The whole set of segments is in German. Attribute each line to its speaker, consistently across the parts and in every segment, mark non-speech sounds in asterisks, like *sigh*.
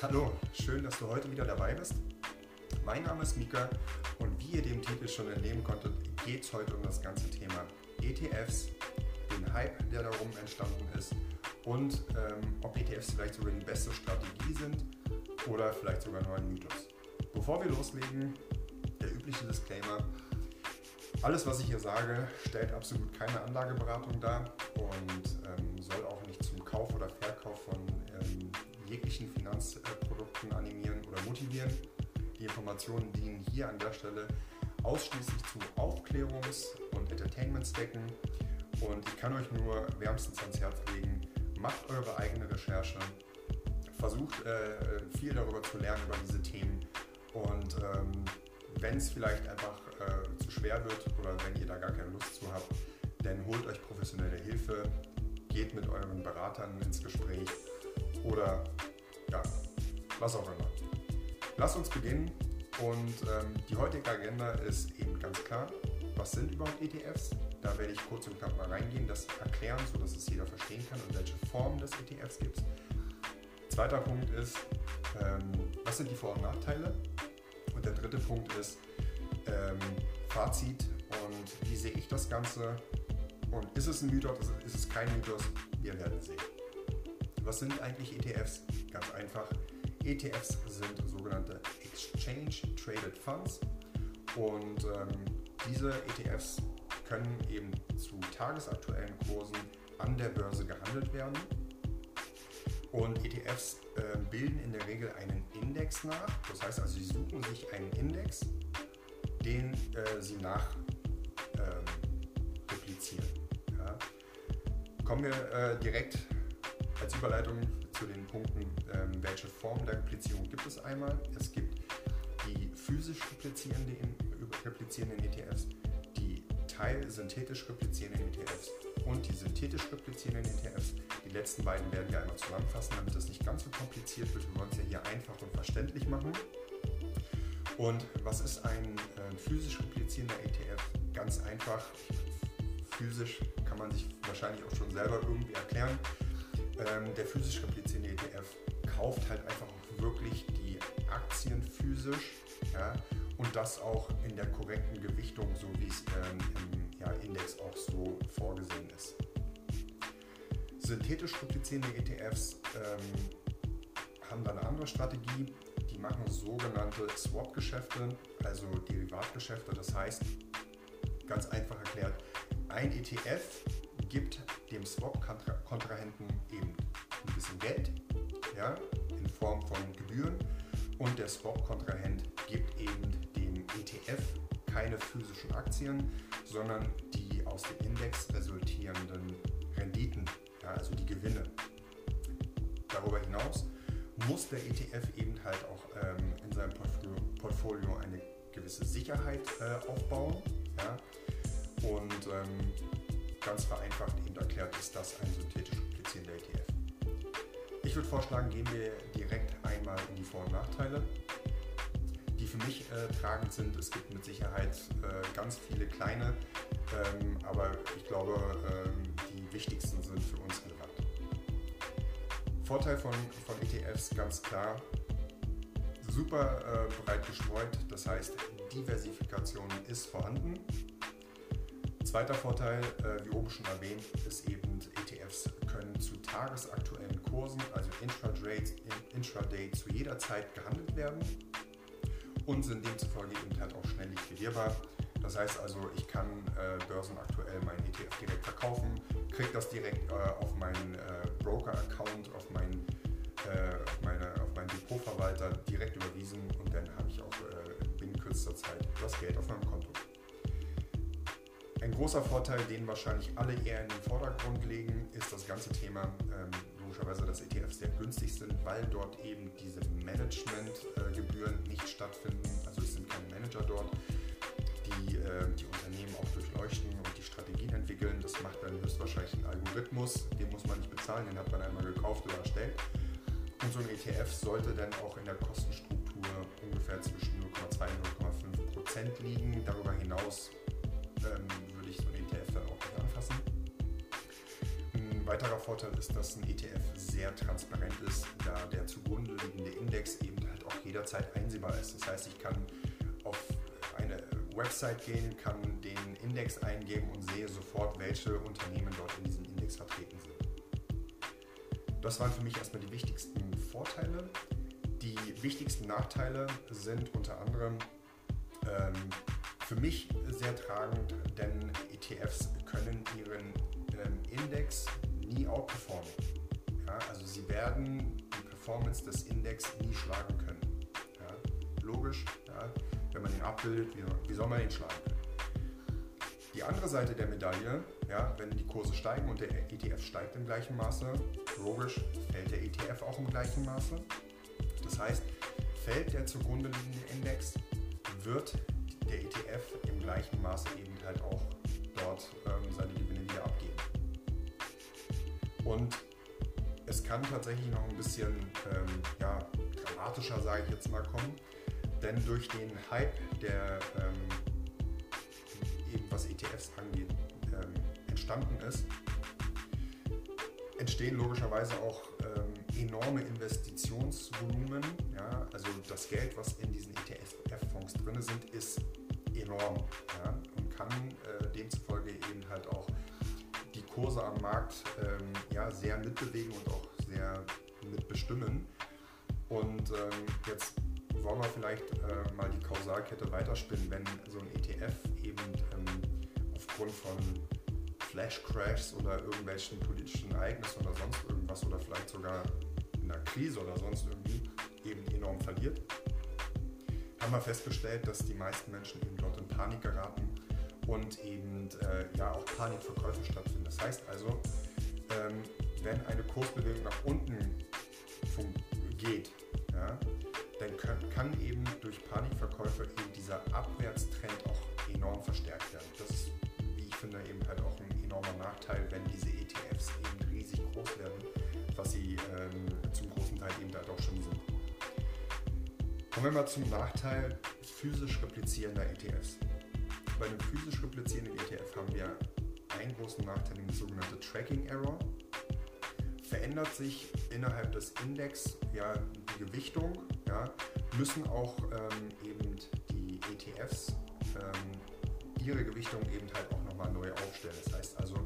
Speaker 1: Hallo, schön, dass du heute wieder dabei bist. Mein Name ist Mika und wie ihr dem Titel schon entnehmen konntet, geht es heute um das ganze Thema ETFs, den Hype, der darum entstanden ist und ähm, ob ETFs vielleicht sogar die beste Strategie sind oder vielleicht sogar nur ein Mythos. Bevor wir loslegen, der übliche Disclaimer. Alles, was ich hier sage, stellt absolut keine Anlageberatung dar und ähm, soll auch nicht zum Kauf oder Verkauf von ähm, jeglichen Finanzprodukten animieren oder motivieren. Die Informationen dienen hier an der Stelle ausschließlich zu Aufklärungs- und Entertainment-Zwecken. Und ich kann euch nur wärmstens ans Herz legen, macht eure eigene Recherche, versucht äh, viel darüber zu lernen über diese Themen. Und ähm, wenn es vielleicht einfach äh, zu schwer wird oder wenn ihr da gar keine Lust zu habt, dann holt euch professionelle Hilfe, geht mit euren Beratern ins Gespräch oder ja, was auch immer. Lasst uns beginnen und ähm, die heutige Agenda ist eben ganz klar, was sind überhaupt ETFs? Da werde ich kurz und knapp mal reingehen, das erklären, sodass es jeder verstehen kann und welche Formen des ETFs gibt. Zweiter Punkt ist, ähm, was sind die Vor- und Nachteile? Und der dritte Punkt ist ähm, Fazit und wie sehe ich das Ganze? Und ist es ein Mythos, ist es kein Mythos? Wir werden sehen. Was sind eigentlich ETFs? Ganz einfach. ETFs sind sogenannte Exchange Traded Funds und ähm, diese ETFs können eben zu tagesaktuellen Kursen an der Börse gehandelt werden. Und ETFs äh, bilden in der Regel einen Index nach. Das heißt also, sie suchen sich einen Index, den äh, sie nach ähm, replizieren. Ja. Kommen wir äh, direkt als Überleitung zu den Punkten, ähm, welche Form der Replizierung gibt es einmal. Es gibt die physisch replizierenden, replizierenden ETFs, die teilsynthetisch replizierenden ETFs und die synthetisch replizierenden ETFs. Die letzten beiden werden wir einmal zusammenfassen, damit es nicht ganz so kompliziert wird. Wir wollen es ja hier einfach und verständlich machen. Und was ist ein äh, physisch replizierender ETF? Ganz einfach. Physisch kann man sich wahrscheinlich auch schon selber irgendwie erklären. Ähm, der physisch replizierende ETF kauft halt einfach wirklich die Aktien physisch ja, und das auch in der korrekten Gewichtung, so wie es ähm, im ja, Index auch so vorgesehen ist. Synthetisch replizierende ETFs ähm, haben da eine andere Strategie. Die machen sogenannte Swap-Geschäfte, also Derivatgeschäfte. Das heißt, ganz einfach erklärt, ein ETF gibt dem Swap-Kontrahenten eben ein bisschen Geld ja, in Form von Gebühren und der Swap-Kontrahent gibt eben dem ETF keine physischen Aktien, sondern die aus dem Index resultierenden Renditen, ja, also die Gewinne. Darüber hinaus muss der ETF eben halt auch ähm, in seinem Portfolio eine gewisse Sicherheit äh, aufbauen. Ja? Und ähm, ganz vereinfacht eben erklärt ist das ein synthetisch replizierender ETF. Ich würde vorschlagen, gehen wir direkt einmal in die Vor- und Nachteile, die für mich äh, tragend sind. Es gibt mit Sicherheit äh, ganz viele kleine, ähm, aber ich glaube, ähm, die wichtigsten sind für uns relevant. Vorteil von, von ETFs ganz klar, super äh, breit gestreut, das heißt Diversifikation ist vorhanden. Zweiter Vorteil, äh, wie oben schon erwähnt, ist eben, ETFs können zu tagesaktuellen Kursen, also Intraday, Intraday zu jeder Zeit gehandelt werden und sind demzufolge eben halt auch schnell liquidierbar. Das heißt also, ich kann äh, börsenaktuell meinen ETF direkt verkaufen, kriege das direkt äh, auf meinen äh, Broker-Account, auf, mein, äh, auf, meine, auf meinen Depotverwalter direkt überwiesen und dann habe ich auch äh, binnen kürzester Zeit das Geld auf meinem Konto. Ein großer Vorteil, den wahrscheinlich alle eher in den Vordergrund legen, ist das ganze Thema ähm, logischerweise, dass ETFs sehr günstig sind, weil dort eben diese Managementgebühren äh, nicht stattfinden. Also es sind keine Manager dort, die äh, die Unternehmen auch durchleuchten und die Strategien entwickeln. Das macht dann höchstwahrscheinlich ein Algorithmus, den muss man nicht bezahlen, den hat man einmal gekauft oder erstellt. Und so ein ETF sollte dann auch in der Kostenstruktur ungefähr zwischen 0,2 und 0,5 Prozent liegen. Darüber hinaus ähm, weiterer Vorteil ist, dass ein ETF sehr transparent ist, da der zugrunde liegende Index eben halt auch jederzeit einsehbar ist. Das heißt, ich kann auf eine Website gehen, kann den Index eingeben und sehe sofort, welche Unternehmen dort in diesem Index vertreten sind. Das waren für mich erstmal die wichtigsten Vorteile. Die wichtigsten Nachteile sind unter anderem ähm, für mich sehr tragend, denn ETFs können ihren ähm, Index nie outperformen. Ja, also sie werden die Performance des Index nie schlagen können. Ja, logisch, ja, wenn man ihn abbildet, wie, wie soll man ihn schlagen können? Die andere Seite der Medaille, ja, wenn die Kurse steigen und der ETF steigt im gleichen Maße, logisch fällt der ETF auch im gleichen Maße. Das heißt, fällt der zugrunde liegende Index, wird der ETF im gleichen Maße eben halt auch dort ähm, seine Gewinne wieder abgeben. Und es kann tatsächlich noch ein bisschen ähm, ja, dramatischer, sage ich jetzt mal, kommen, denn durch den Hype, der ähm, eben was ETFs angeht, ähm, entstanden ist, entstehen logischerweise auch ähm, enorme Investitionsvolumen. Ja? Also das Geld, was in diesen ETF-Fonds drin sind, ist enorm ja? und kann äh, demzufolge eben halt auch Kurse am Markt ähm, ja, sehr mitbewegen und auch sehr mitbestimmen. Und ähm, jetzt wollen wir vielleicht äh, mal die Kausalkette weiterspinnen, wenn so ein ETF eben ähm, aufgrund von Flash-Crashs oder irgendwelchen politischen Ereignissen oder sonst irgendwas oder vielleicht sogar in einer Krise oder sonst irgendwie eben enorm verliert, haben wir festgestellt, dass die meisten Menschen eben dort in Panik geraten und eben äh, ja auch Panikverkäufe stattfinden. Das heißt also, ähm, wenn eine Kursbewegung nach unten geht, ja, dann kann, kann, eben durch Panikverkäufe eben dieser Abwärtstrend auch enorm verstärkt werden. Das ist, wie ich finde, eben halt auch ein enormer Nachteil, wenn diese ETFs eben riesig groß werden, was sie ähm, zum großen Teil eben halt auch schon sind. Kommen wir mal zum Nachteil physisch replizierender ETFs. Bei einem physisch replizierenden ETF haben wir einen großen Nachteil, den sogenannte Tracking Error. Verändert sich innerhalb des Index ja, die Gewichtung, ja, müssen auch ähm, eben die ETFs ähm, ihre Gewichtung eben halt auch nochmal neu aufstellen. Das heißt also,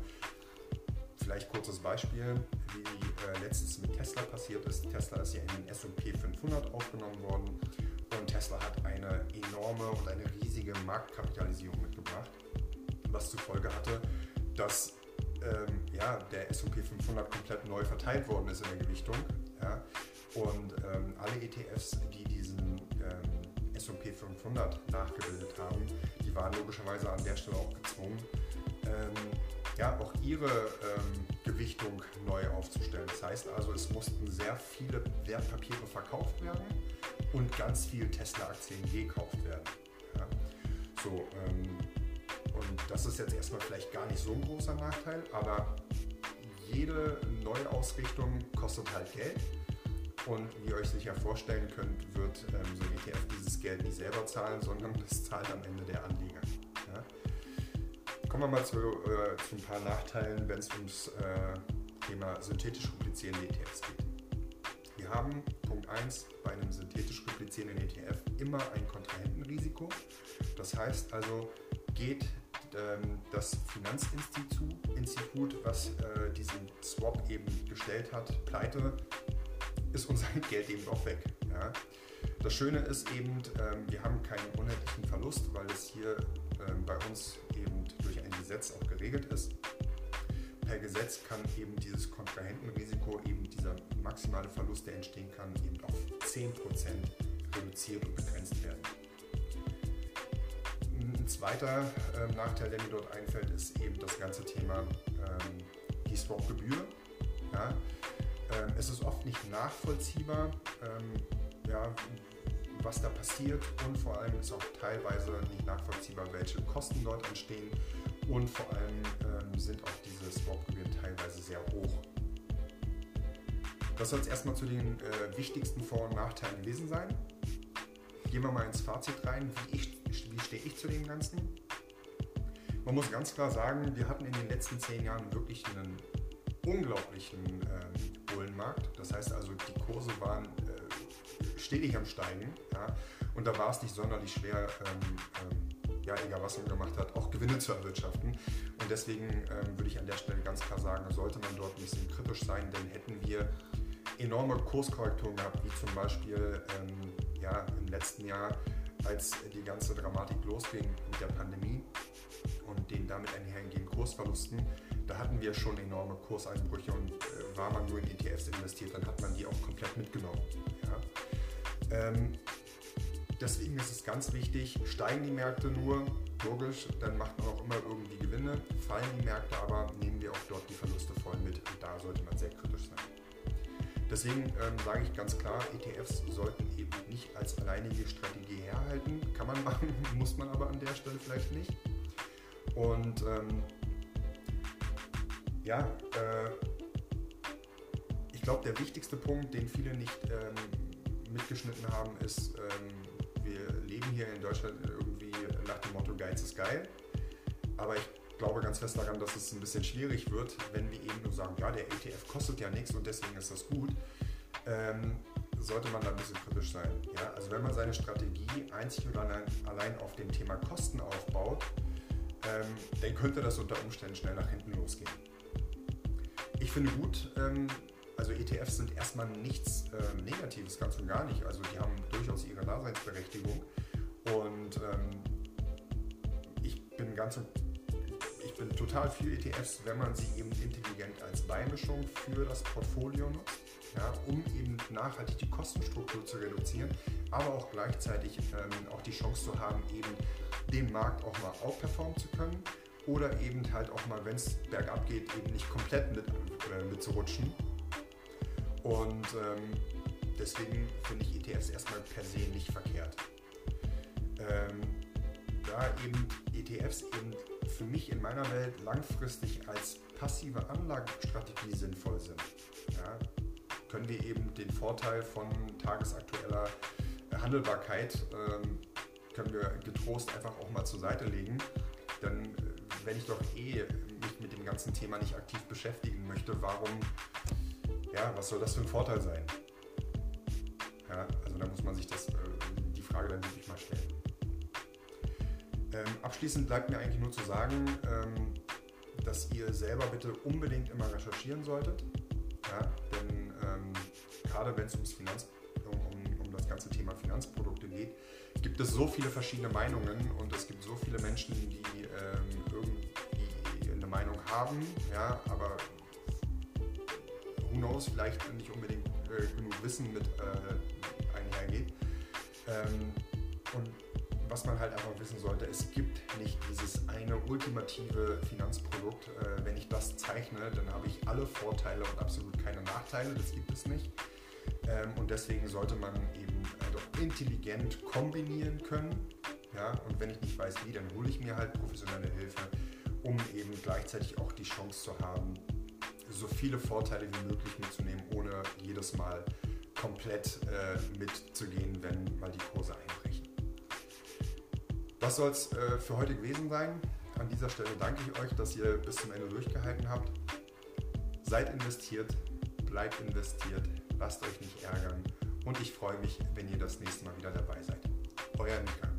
Speaker 1: vielleicht kurzes Beispiel, wie äh, letztens mit Tesla passiert ist. Tesla ist ja in den S&P 500 aufgenommen worden und Tesla hat eine enorme und eine riesige Marktkapitalisierung mitgebracht, was zur Folge hatte, dass ähm, ja, der S&P 500 komplett neu verteilt worden ist in der Gewichtung. Ja, und ähm, alle ETFs, die diesen ähm, S&P 500 nachgebildet haben, die waren logischerweise an der Stelle auch gezwungen, ähm, ja, auch ihre ähm, Gewichtung neu aufzustellen. Das heißt also, es mussten sehr viele Wertpapiere verkauft werden und ganz viele Tesla-Aktien gekauft werden. Ja. So, ähm, und das ist jetzt erstmal vielleicht gar nicht so ein großer Nachteil, aber jede Neuausrichtung kostet halt Geld. Und wie ihr euch sicher vorstellen könnt, wird ähm, so ein ETF dieses Geld nicht selber zahlen, sondern das zahlt am Ende der Anleger. Ja? Kommen wir mal zu, äh, zu ein paar Nachteilen, wenn es ums äh, Thema synthetisch replizierende ETFs geht. Wir haben Punkt 1 bei einem synthetisch replizierenden ETF immer ein Kontrahentenrisiko. Das heißt also, geht ähm, das Finanzinstitut, was äh, diesen Swap eben gestellt hat, pleite, ist unser *laughs* Geld eben auch weg. Ja. Das Schöne ist eben, ähm, wir haben keinen unendlichen Verlust, weil es hier ähm, bei uns eben durch ein Gesetz auch geregelt ist. Per Gesetz kann eben dieses Kontrahentenrisiko, eben dieser maximale Verlust, der entstehen kann, eben auf 10% reduziert und begrenzt werden. Ein zweiter ähm, Nachteil, der mir dort einfällt, ist eben das ganze Thema ähm, die Swap-Gebühr. Ja? Ähm, es ist oft nicht nachvollziehbar, ähm, ja, was da passiert und vor allem ist auch teilweise nicht nachvollziehbar, welche Kosten dort entstehen und vor allem sind auch diese Swap-Gebühren teilweise sehr hoch. Das soll es erstmal zu den äh, wichtigsten Vor- und Nachteilen gewesen sein. Gehen wir mal ins Fazit rein, wie, wie stehe ich zu dem Ganzen? Man muss ganz klar sagen, wir hatten in den letzten zehn Jahren wirklich einen unglaublichen ähm, Bullenmarkt. Das heißt also, die Kurse waren äh, stetig am Steigen. Ja? Und da war es nicht sonderlich schwer, ähm, ähm, ja, egal was man gemacht hat, auch Gewinne zu erwirtschaften. Und deswegen ähm, würde ich an der Stelle ganz klar sagen, sollte man dort ein bisschen kritisch sein, denn hätten wir enorme Kurskorrekturen gehabt, wie zum Beispiel ähm, ja, im letzten Jahr, als die ganze Dramatik losging mit der Pandemie und den damit einhergehenden Kursverlusten, da hatten wir schon enorme Kurseinbrüche und äh, war man nur in ETFs investiert, dann hat man die auch komplett mitgenommen. Ja. Ähm, deswegen ist es ganz wichtig, steigen die Märkte nur, logisch, dann macht man auch immer irgendwie Gewinne, fallen die Märkte aber, nehmen wir auch dort die Verluste voll mit und da sollte man sehr kritisch sein. Deswegen ähm, sage ich ganz klar, ETFs sollten eben nicht als alleinige Strategie herhalten. Kann man machen, *laughs* muss man aber an der Stelle vielleicht nicht. Und ähm, ja, äh, ich glaube, der wichtigste Punkt, den viele nicht ähm, mitgeschnitten haben, ist, ähm, wir leben hier in Deutschland irgendwie nach dem Motto Geiz ist geil. Aber ich glaube ganz fest daran, dass es ein bisschen schwierig wird, wenn wir eben nur sagen, ja, der ETF kostet ja nichts und deswegen ist das gut. Ähm, sollte man da ein bisschen kritisch sein. Ja? Also wenn man seine Strategie einzig und allein, auf dem Thema Kosten aufbaut, ähm, dann könnte das unter Umständen schnell nach hinten losgehen. Ich finde gut, ähm, also ETFs sind erstmal nichts ähm, Negatives, ganz und gar nicht. Also die haben durchaus ihre Daseinsberechtigung und ähm, ich bin ganz ich bin total für ETFs, wenn man sie eben intelligent als Beimischung für das Portfolio nutzt, ja, um eben nachhaltig die Kostenstruktur zu reduzieren, aber auch gleichzeitig ähm, auch die Chance zu haben, eben den Markt auch mal outperformen zu können oder eben halt auch mal, wenn es bergab geht, eben nicht komplett mit, äh, mitzurutschen. Und ähm, deswegen finde ich ETFs erstmal per se nicht verkehrt. Ähm, da eben ETFs eben für mich in meiner Welt langfristig als passive Anlagestrategie sinnvoll sind, ja, können wir eben den Vorteil von tagesaktueller Handelbarkeit ähm, können wir getrost einfach auch mal zur Seite legen. Denn äh, wenn ich doch eh mich mit dem ganzen Thema nicht aktiv beschäftigen möchte, warum, ja, was soll das für ein Vorteil sein? Ja, also da muss man sich das, äh, die Frage dann wirklich mal stellen. Ähm, abschließend bleibt mir eigentlich nur zu sagen, ähm, dass ihr selber bitte unbedingt immer recherchieren solltet. Ja, denn ähm, gerade wenn es ums Finanz, um, das ganze Thema Finanzprodukte geht, gibt es so viele verschiedene Meinungen und es gibt so viele Menschen, die ähm, irgendwie eine Meinung haben, ja, aber knows, vielleicht nicht unbedingt äh, genug Wissen mit äh, einhergeht. Ähm, und was man halt einfach wissen sollte, es gibt nicht dieses eine ultimative Finanzprodukt. Äh, wenn ich das zeichne, dann habe ich alle Vorteile und absolut keine Nachteile. Das gibt es nicht. Ähm, und deswegen sollte man eben äh, doch intelligent kombinieren können. Ja? Und wenn ich nicht weiß, wie, dann hole ich mir halt professionelle Hilfe, um eben gleichzeitig auch die Chance zu haben, so viele Vorteile wie möglich mitzunehmen, ohne jedes Mal komplett äh, mitzugehen, wenn mal die Kurse einbrechen. Das soll es äh, für heute gewesen sein. An dieser Stelle danke ich euch, dass ihr bis zum Ende durchgehalten habt. Seid investiert, bleibt investiert, lasst euch nicht ärgern und ich freue mich, wenn ihr das nächste Mal wieder dabei seid. Euer Nika.